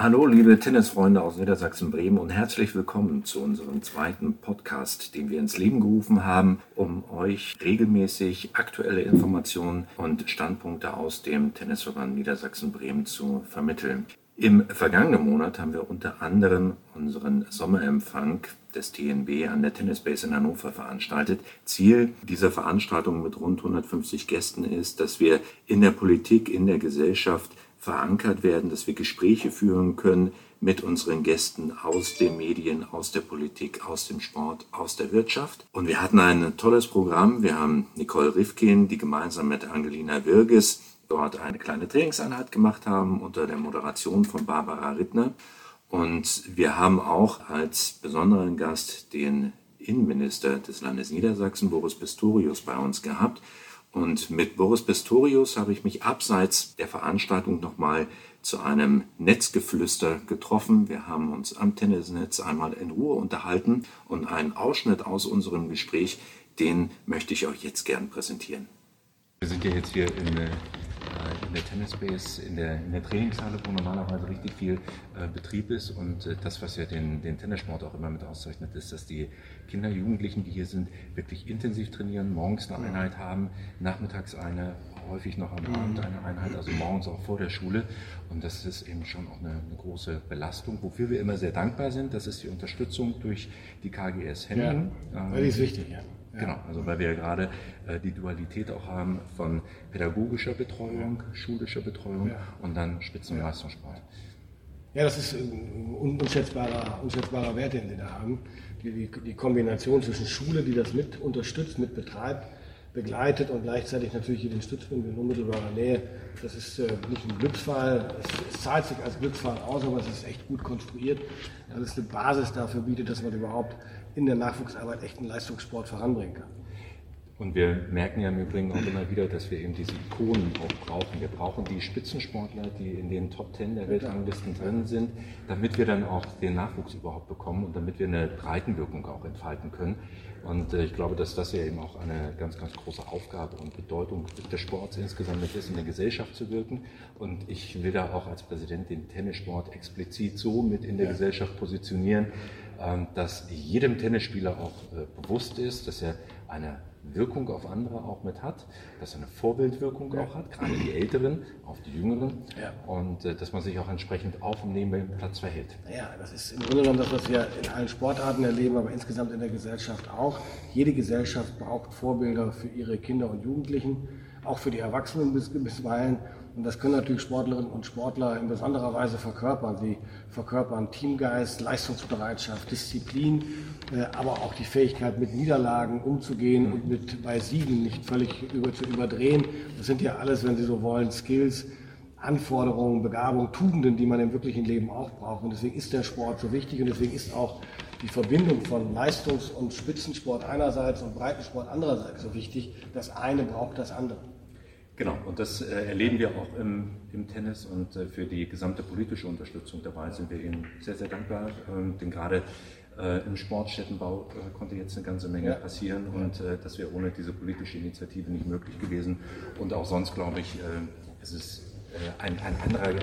Hallo, liebe Tennisfreunde aus Niedersachsen-Bremen und herzlich willkommen zu unserem zweiten Podcast, den wir ins Leben gerufen haben, um euch regelmäßig aktuelle Informationen und Standpunkte aus dem Tennisverband Niedersachsen-Bremen zu vermitteln. Im vergangenen Monat haben wir unter anderem unseren Sommerempfang des TNB an der Tennisbase in Hannover veranstaltet. Ziel dieser Veranstaltung mit rund 150 Gästen ist, dass wir in der Politik, in der Gesellschaft verankert werden, dass wir Gespräche führen können mit unseren Gästen aus den Medien, aus der Politik, aus dem Sport, aus der Wirtschaft. Und wir hatten ein tolles Programm. Wir haben Nicole Rifkin, die gemeinsam mit Angelina Wirges dort eine kleine Trainingseinheit gemacht haben unter der Moderation von Barbara Rittner. Und wir haben auch als besonderen Gast den Innenminister des Landes Niedersachsen, Boris Pistorius, bei uns gehabt. Und mit Boris Pistorius habe ich mich abseits der Veranstaltung nochmal zu einem Netzgeflüster getroffen. Wir haben uns am Tennisnetz einmal in Ruhe unterhalten und einen Ausschnitt aus unserem Gespräch, den möchte ich euch jetzt gern präsentieren. Wir sind ja jetzt hier in äh, in der Tennisbase, in der, in der Trainingshalle, wo normalerweise richtig viel äh, Betrieb ist. Und äh, das, was ja den, den Tennissport auch immer mit auszeichnet, ist, dass die Kinder, Jugendlichen, die hier sind, wirklich intensiv trainieren, morgens eine Einheit haben, nachmittags eine, häufig noch am Abend eine Einheit, also morgens auch vor der Schule. Und das ist eben schon auch eine, eine große Belastung. Wofür wir immer sehr dankbar sind, das ist die Unterstützung durch die KGS Henning. Ja, ähm, die ist wichtig, ja. Genau, also weil wir ja gerade äh, die Dualität auch haben von pädagogischer Betreuung, schulischer Betreuung und dann Spitzenleistungssport. Ja, das ist ein unschätzbarer, unschätzbarer Wert, den wir da haben. Die, die, die, Kombination zwischen Schule, die das mit unterstützt, mit betreibt, begleitet und gleichzeitig natürlich den Stützpunkt in unmittelbarer Nähe. Das ist äh, nicht ein Glücksfall, es, es, zahlt sich als Glücksfall aus, aber es ist echt gut konstruiert, weil es eine Basis dafür bietet, dass man überhaupt in der Nachwuchsarbeit echten Leistungssport voranbringen kann. Und wir merken ja im Übrigen auch immer wieder, dass wir eben diese Ikonen auch brauchen. Wir brauchen die Spitzensportler, die in den Top Ten der Weltranglisten drin sind, damit wir dann auch den Nachwuchs überhaupt bekommen und damit wir eine Breitenwirkung auch entfalten können. Und äh, ich glaube, dass das ja eben auch eine ganz, ganz große Aufgabe und Bedeutung des Sports insgesamt ist, in der Gesellschaft zu wirken. Und ich will da auch als Präsident den Tennissport explizit so mit in der. Gesellschaft positionieren, dass jedem Tennisspieler auch äh, bewusst ist, dass er eine Wirkung auf andere auch mit hat, dass er eine Vorbildwirkung ja. auch hat, gerade die Älteren auf die Jüngeren ja. und äh, dass man sich auch entsprechend auf dem Nebenplatz verhält. Ja, das ist im Grunde genommen das, was wir in allen Sportarten erleben, aber insgesamt in der Gesellschaft auch. Jede Gesellschaft braucht Vorbilder für ihre Kinder und Jugendlichen, auch für die Erwachsenen bis, bisweilen. Und das können natürlich Sportlerinnen und Sportler in besonderer Weise verkörpern. Sie verkörpern Teamgeist, Leistungsbereitschaft, Disziplin, äh, aber auch die Fähigkeit, mit Niederlagen umzugehen und mit bei Siegen nicht völlig über, zu überdrehen. Das sind ja alles, wenn Sie so wollen, Skills, Anforderungen, Begabung, Tugenden, die man im wirklichen Leben auch braucht. Und deswegen ist der Sport so wichtig und deswegen ist auch die Verbindung von Leistungs- und Spitzensport einerseits und Breitensport andererseits so wichtig. Das eine braucht das andere. Genau, und das äh, erleben wir auch im, im Tennis und äh, für die gesamte politische Unterstützung dabei sind wir Ihnen sehr, sehr dankbar. Ähm, denn gerade äh, im Sportstättenbau äh, konnte jetzt eine ganze Menge ja. passieren und äh, das wäre ohne diese politische Initiative nicht möglich gewesen. Und auch sonst glaube ich, äh, es ist ein, ein anderer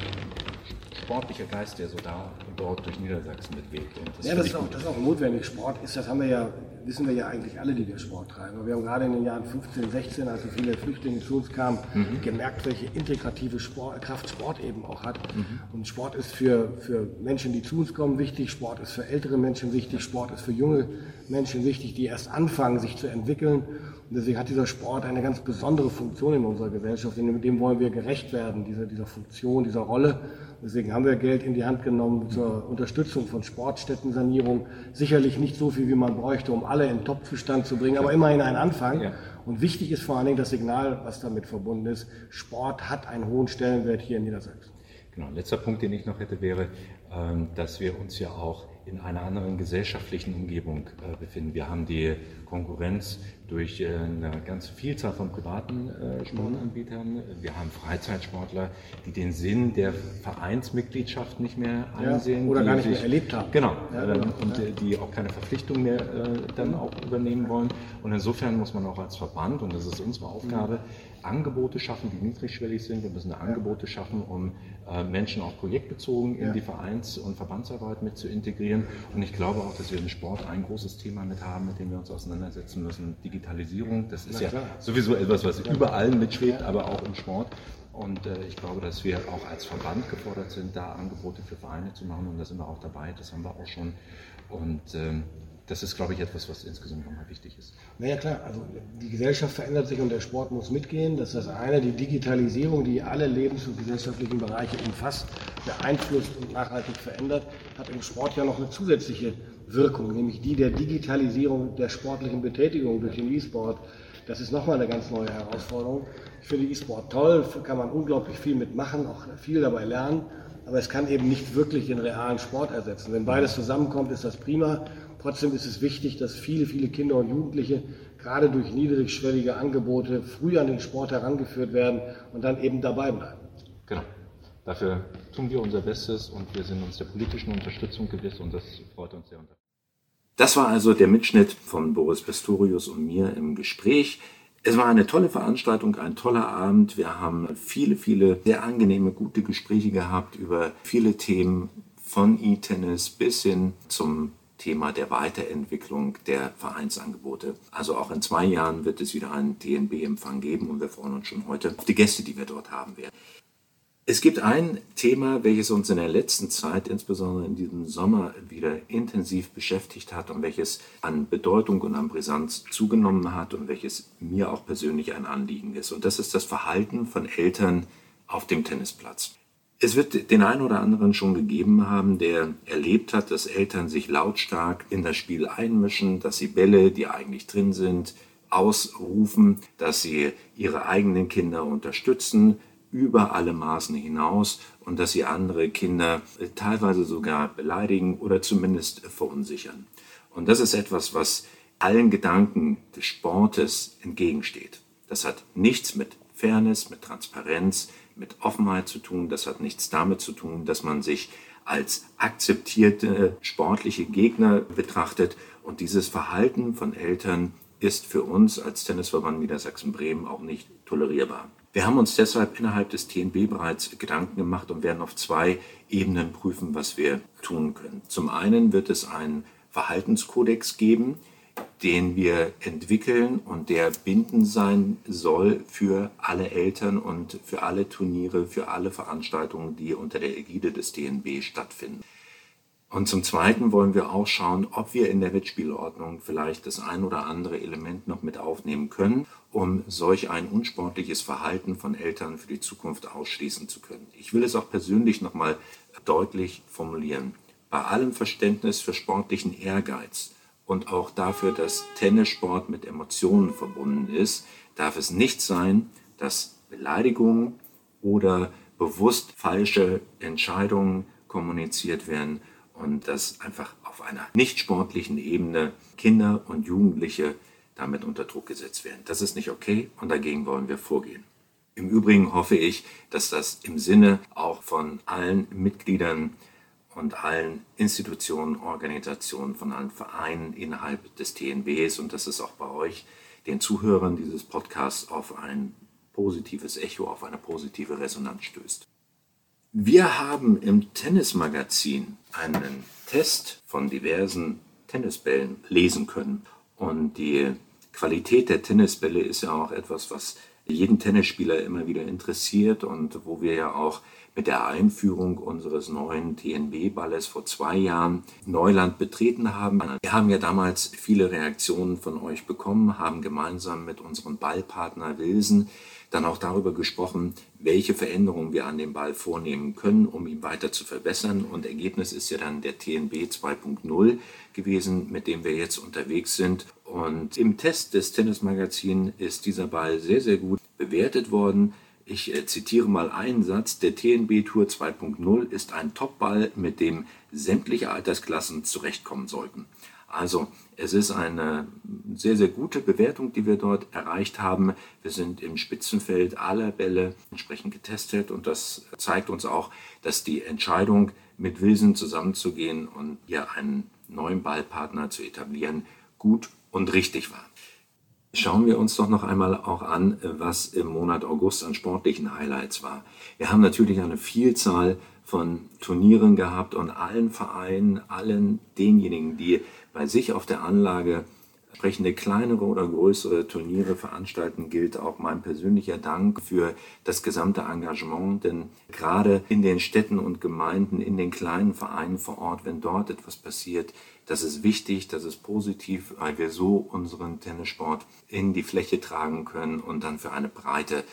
sportlicher Geist, der so da und dort durch Niedersachsen mitweht. Das ja, das ist, auch, das ist, auch, notwendig. Sport ist, das haben wir ja, wissen wir ja eigentlich alle, die wir Sport treiben. Aber wir haben gerade in den Jahren 15, 16, als so viele Flüchtlinge zu uns kamen, mhm. gemerkt, welche integrative Sport, Kraft Sport eben auch hat. Mhm. Und Sport ist für, für Menschen, die zu uns kommen, wichtig. Sport ist für ältere Menschen wichtig. Sport ist für junge Menschen wichtig, die erst anfangen, sich zu entwickeln. Und deswegen hat dieser Sport eine ganz besondere Funktion in unserer Gesellschaft. Und dem wollen wir gerecht werden, dieser, dieser Funktion, dieser Rolle. Deswegen haben wir Geld in die Hand genommen zur Unterstützung von Sportstättensanierung. Sicherlich nicht so viel, wie man bräuchte, um alle in Top-Zustand zu bringen, aber immerhin ein Anfang. Ja. Und wichtig ist vor allen Dingen das Signal, was damit verbunden ist. Sport hat einen hohen Stellenwert hier in Niedersachsen. Genau, letzter Punkt, den ich noch hätte, wäre, ähm, dass wir uns ja auch in einer anderen gesellschaftlichen Umgebung äh, befinden. Wir haben die Konkurrenz durch äh, eine ganze Vielzahl von privaten äh, Sportanbietern. Wir haben Freizeitsportler, die den Sinn der Vereinsmitgliedschaft nicht mehr einsehen. Ja, oder gar nicht sich, mehr erlebt haben. Genau. Ja, genau. und ja. die auch keine Verpflichtung mehr dann auch übernehmen wollen. Und insofern muss man auch als Verband, und das ist unsere Aufgabe, Angebote schaffen, die niedrigschwellig sind. Wir müssen Angebote schaffen, um äh, Menschen auch projektbezogen in die Vereins- und Verbandsarbeit mit zu integrieren. Und ich glaube auch, dass wir im Sport ein großes Thema mit haben, mit dem wir uns auseinandersetzen müssen. Digitalisierung, das ist ja sowieso etwas, was überall mitschwebt, aber auch im Sport. Und äh, ich glaube, dass wir auch als Verband gefordert sind, da Angebote für Vereine zu machen. Und da sind wir auch dabei. Das haben wir auch schon. Und ähm, das ist, glaube ich, etwas, was insgesamt nochmal wichtig ist. Naja, klar. Also die Gesellschaft verändert sich und der Sport muss mitgehen. Das ist das eine. Die Digitalisierung, die alle lebens- und gesellschaftlichen Bereiche umfasst, beeinflusst und nachhaltig verändert, hat im Sport ja noch eine zusätzliche Wirkung, nämlich die der Digitalisierung der sportlichen Betätigung durch den E-Sport. Das ist nochmal eine ganz neue Herausforderung. Ich finde E-Sport toll, kann man unglaublich viel mitmachen, auch viel dabei lernen, aber es kann eben nicht wirklich den realen Sport ersetzen. Wenn beides zusammenkommt, ist das prima. Trotzdem ist es wichtig, dass viele, viele Kinder und Jugendliche gerade durch niedrigschwellige Angebote früh an den Sport herangeführt werden und dann eben dabei bleiben. Genau. Dafür tun wir unser Bestes und wir sind uns der politischen Unterstützung gewiss und das freut uns sehr. Das war also der Mitschnitt von Boris Pistorius und mir im Gespräch. Es war eine tolle Veranstaltung, ein toller Abend. Wir haben viele, viele sehr angenehme, gute Gespräche gehabt über viele Themen von E-Tennis bis hin zum Thema der Weiterentwicklung der Vereinsangebote. Also auch in zwei Jahren wird es wieder einen DNB-Empfang geben und wir freuen uns schon heute auf die Gäste, die wir dort haben werden. Es gibt ein Thema, welches uns in der letzten Zeit, insbesondere in diesem Sommer, wieder intensiv beschäftigt hat und welches an Bedeutung und an Brisanz zugenommen hat und welches mir auch persönlich ein Anliegen ist. Und das ist das Verhalten von Eltern auf dem Tennisplatz. Es wird den einen oder anderen schon gegeben haben, der erlebt hat, dass Eltern sich lautstark in das Spiel einmischen, dass sie Bälle, die eigentlich drin sind, ausrufen, dass sie ihre eigenen Kinder unterstützen, über alle Maßen hinaus und dass sie andere Kinder teilweise sogar beleidigen oder zumindest verunsichern. Und das ist etwas, was allen Gedanken des Sportes entgegensteht. Das hat nichts mit Fairness, mit Transparenz, mit Offenheit zu tun. Das hat nichts damit zu tun, dass man sich als akzeptierte sportliche Gegner betrachtet. Und dieses Verhalten von Eltern ist für uns als Tennisverband Niedersachsen-Bremen auch nicht tolerierbar. Wir haben uns deshalb innerhalb des TNB bereits Gedanken gemacht und werden auf zwei Ebenen prüfen, was wir tun können. Zum einen wird es einen Verhaltenskodex geben, den wir entwickeln und der bindend sein soll für alle Eltern und für alle Turniere, für alle Veranstaltungen, die unter der Ägide des DNB stattfinden. Und zum Zweiten wollen wir auch schauen, ob wir in der Wettspielordnung vielleicht das ein oder andere Element noch mit aufnehmen können, um solch ein unsportliches Verhalten von Eltern für die Zukunft ausschließen zu können. Ich will es auch persönlich nochmal deutlich formulieren. Bei allem Verständnis für sportlichen Ehrgeiz und auch dafür, dass Tennissport mit Emotionen verbunden ist, darf es nicht sein, dass Beleidigungen oder bewusst falsche Entscheidungen kommuniziert werden und dass einfach auf einer nicht sportlichen Ebene Kinder und Jugendliche damit unter Druck gesetzt werden. Das ist nicht okay und dagegen wollen wir vorgehen. Im Übrigen hoffe ich, dass das im Sinne auch von allen Mitgliedern und allen Institutionen, Organisationen, von allen Vereinen innerhalb des TNBs und dass es auch bei euch, den Zuhörern dieses Podcasts, auf ein positives Echo, auf eine positive Resonanz stößt. Wir haben im Tennismagazin einen Test von diversen Tennisbällen lesen können. Und die Qualität der Tennisbälle ist ja auch etwas, was jeden Tennisspieler immer wieder interessiert und wo wir ja auch mit der Einführung unseres neuen TNB-Balles vor zwei Jahren Neuland betreten haben. Wir haben ja damals viele Reaktionen von euch bekommen, haben gemeinsam mit unserem Ballpartner Wilson dann auch darüber gesprochen, welche Veränderungen wir an dem Ball vornehmen können, um ihn weiter zu verbessern. Und Ergebnis ist ja dann der TNB 2.0 gewesen, mit dem wir jetzt unterwegs sind. Und im Test des Tennismagazins ist dieser Ball sehr, sehr gut bewertet worden. Ich äh, zitiere mal einen Satz. Der TNB Tour 2.0 ist ein Topball, mit dem sämtliche Altersklassen zurechtkommen sollten. Also es ist eine sehr, sehr gute Bewertung, die wir dort erreicht haben. Wir sind im Spitzenfeld aller Bälle entsprechend getestet und das zeigt uns auch, dass die Entscheidung, mit Wilson zusammenzugehen und hier einen neuen Ballpartner zu etablieren, gut und richtig war. Schauen wir uns doch noch einmal auch an, was im Monat August an sportlichen Highlights war. Wir haben natürlich eine Vielzahl von Turnieren gehabt und allen Vereinen, allen denjenigen, die bei sich auf der Anlage entsprechende kleinere oder größere Turniere veranstalten, gilt auch mein persönlicher Dank für das gesamte Engagement. Denn gerade in den Städten und Gemeinden, in den kleinen Vereinen vor Ort, wenn dort etwas passiert, das ist wichtig, das ist positiv, weil wir so unseren Tennissport in die Fläche tragen können und dann für eine breite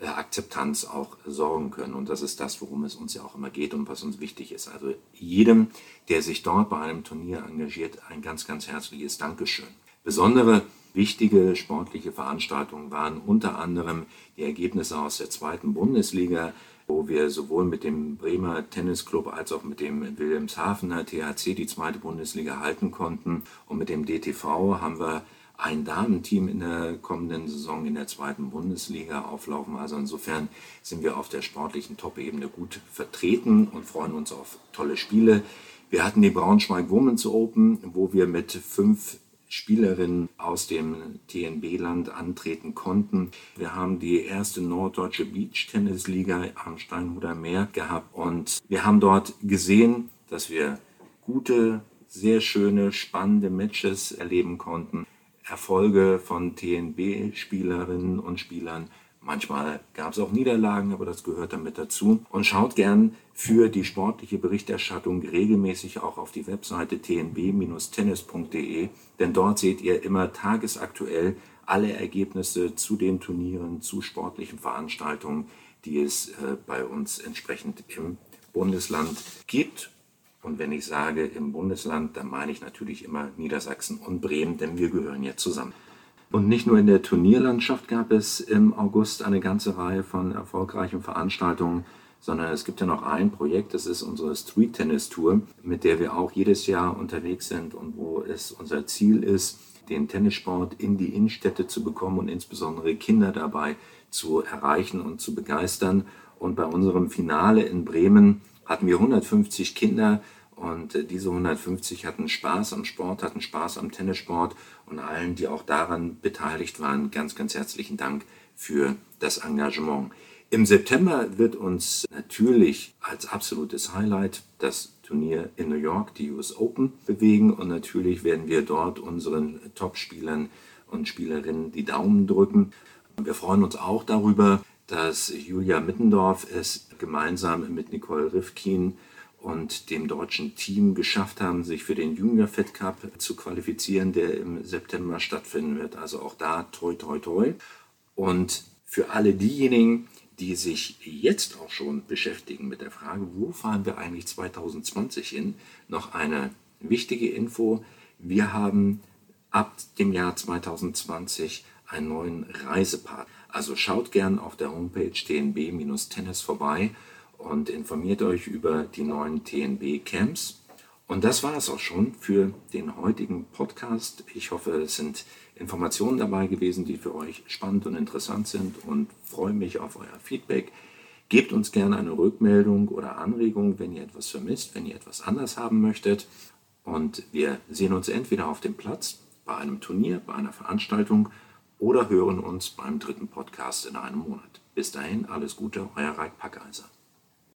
äh, Akzeptanz auch sorgen können. Und das ist das, worum es uns ja auch immer geht und was uns wichtig ist. Also jedem, der sich dort bei einem Turnier engagiert, ein ganz, ganz herzliches Dankeschön. Besondere wichtige sportliche Veranstaltungen waren unter anderem die Ergebnisse aus der zweiten Bundesliga, wo wir sowohl mit dem Bremer Tennisclub als auch mit dem Wilhelmshavener THC die zweite Bundesliga halten konnten. Und mit dem DTV haben wir ein Damenteam in der kommenden Saison in der zweiten Bundesliga auflaufen. Also insofern sind wir auf der sportlichen Top-Ebene gut vertreten und freuen uns auf tolle Spiele. Wir hatten die Braunschweig Women's Open, wo wir mit fünf Spielerinnen aus dem TNB-Land antreten konnten. Wir haben die erste norddeutsche Beach-Tennis-Liga am Steinhuder Meer gehabt und wir haben dort gesehen, dass wir gute, sehr schöne, spannende Matches erleben konnten. Erfolge von TNB-Spielerinnen und Spielern Manchmal gab es auch Niederlagen, aber das gehört damit dazu. Und schaut gern für die sportliche Berichterstattung regelmäßig auch auf die Webseite tnb-tennis.de, denn dort seht ihr immer tagesaktuell alle Ergebnisse zu den Turnieren, zu sportlichen Veranstaltungen, die es äh, bei uns entsprechend im Bundesland gibt. Und wenn ich sage im Bundesland, dann meine ich natürlich immer Niedersachsen und Bremen, denn wir gehören ja zusammen. Und nicht nur in der Turnierlandschaft gab es im August eine ganze Reihe von erfolgreichen Veranstaltungen, sondern es gibt ja noch ein Projekt, das ist unsere Street Tennis Tour, mit der wir auch jedes Jahr unterwegs sind und wo es unser Ziel ist, den Tennissport in die Innenstädte zu bekommen und insbesondere Kinder dabei zu erreichen und zu begeistern. Und bei unserem Finale in Bremen hatten wir 150 Kinder und äh, diese 150 hatten Spaß am Sport, hatten Spaß am Tennissport und allen, die auch daran beteiligt waren, ganz, ganz herzlichen Dank für das Engagement. Im September wird uns natürlich als absolutes Highlight das Turnier in New York, die US Open, bewegen und natürlich werden wir dort unseren Top-Spielern und Spielerinnen die Daumen drücken. Wir freuen uns auch darüber, dass Julia Mittendorf es gemeinsam mit Nicole Rifkin und dem deutschen Team geschafft haben, sich für den Junior Fed Cup zu qualifizieren, der im September stattfinden wird. Also auch da toi toi toi. Und für alle diejenigen, die sich jetzt auch schon beschäftigen mit der Frage, wo fahren wir eigentlich 2020 hin, noch eine wichtige Info. Wir haben ab dem Jahr 2020 einen neuen Reisepartner. Also schaut gern auf der Homepage tnb-tennis vorbei und informiert euch über die neuen TNB-Camps. Und das war es auch schon für den heutigen Podcast. Ich hoffe, es sind Informationen dabei gewesen, die für euch spannend und interessant sind und freue mich auf euer Feedback. Gebt uns gerne eine Rückmeldung oder Anregung, wenn ihr etwas vermisst, wenn ihr etwas anders haben möchtet. Und wir sehen uns entweder auf dem Platz, bei einem Turnier, bei einer Veranstaltung oder hören uns beim dritten Podcast in einem Monat. Bis dahin, alles Gute, euer Reik Packeiser.